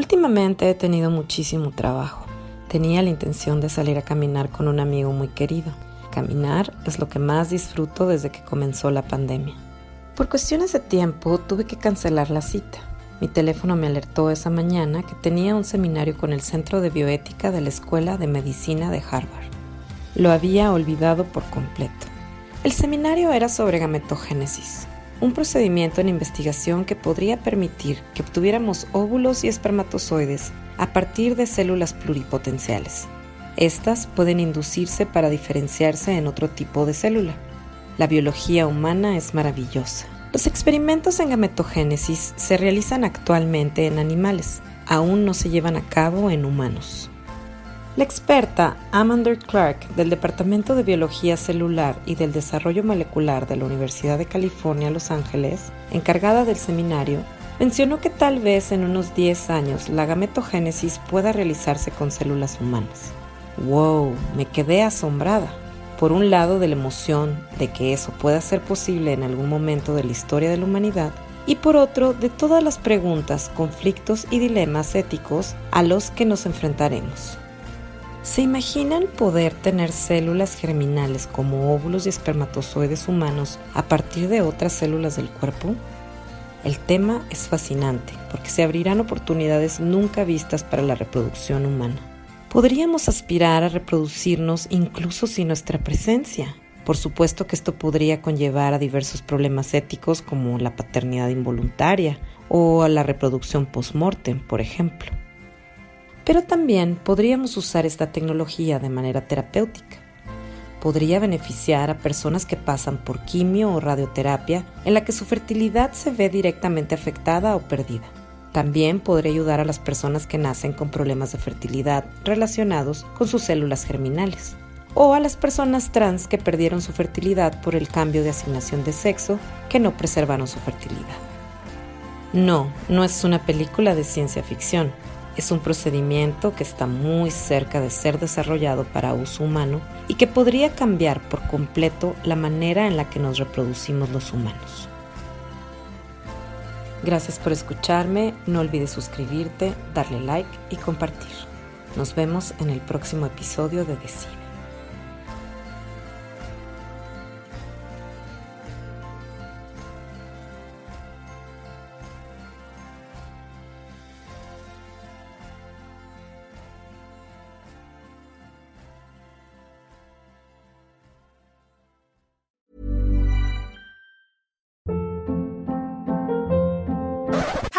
Últimamente he tenido muchísimo trabajo. Tenía la intención de salir a caminar con un amigo muy querido. Caminar es lo que más disfruto desde que comenzó la pandemia. Por cuestiones de tiempo tuve que cancelar la cita. Mi teléfono me alertó esa mañana que tenía un seminario con el Centro de Bioética de la Escuela de Medicina de Harvard. Lo había olvidado por completo. El seminario era sobre gametogénesis, un procedimiento en investigación que podría permitir que obtuviéramos óvulos y espermatozoides a partir de células pluripotenciales. Estas pueden inducirse para diferenciarse en otro tipo de célula. La biología humana es maravillosa. Los experimentos en gametogénesis se realizan actualmente en animales, aún no se llevan a cabo en humanos. La experta Amanda Clark del Departamento de Biología Celular y del Desarrollo Molecular de la Universidad de California, Los Ángeles, encargada del seminario, mencionó que tal vez en unos 10 años la gametogénesis pueda realizarse con células humanas. ¡Wow! Me quedé asombrada. Por un lado de la emoción de que eso pueda ser posible en algún momento de la historia de la humanidad, y por otro de todas las preguntas, conflictos y dilemas éticos a los que nos enfrentaremos. ¿Se imaginan poder tener células germinales como óvulos y espermatozoides humanos a partir de otras células del cuerpo? El tema es fascinante porque se abrirán oportunidades nunca vistas para la reproducción humana. Podríamos aspirar a reproducirnos incluso sin nuestra presencia. Por supuesto que esto podría conllevar a diversos problemas éticos como la paternidad involuntaria o a la reproducción post-mortem, por ejemplo. Pero también podríamos usar esta tecnología de manera terapéutica. Podría beneficiar a personas que pasan por quimio o radioterapia en la que su fertilidad se ve directamente afectada o perdida. También podría ayudar a las personas que nacen con problemas de fertilidad relacionados con sus células germinales. O a las personas trans que perdieron su fertilidad por el cambio de asignación de sexo que no preservaron su fertilidad. No, no es una película de ciencia ficción es un procedimiento que está muy cerca de ser desarrollado para uso humano y que podría cambiar por completo la manera en la que nos reproducimos los humanos. Gracias por escucharme, no olvides suscribirte, darle like y compartir. Nos vemos en el próximo episodio de Decir.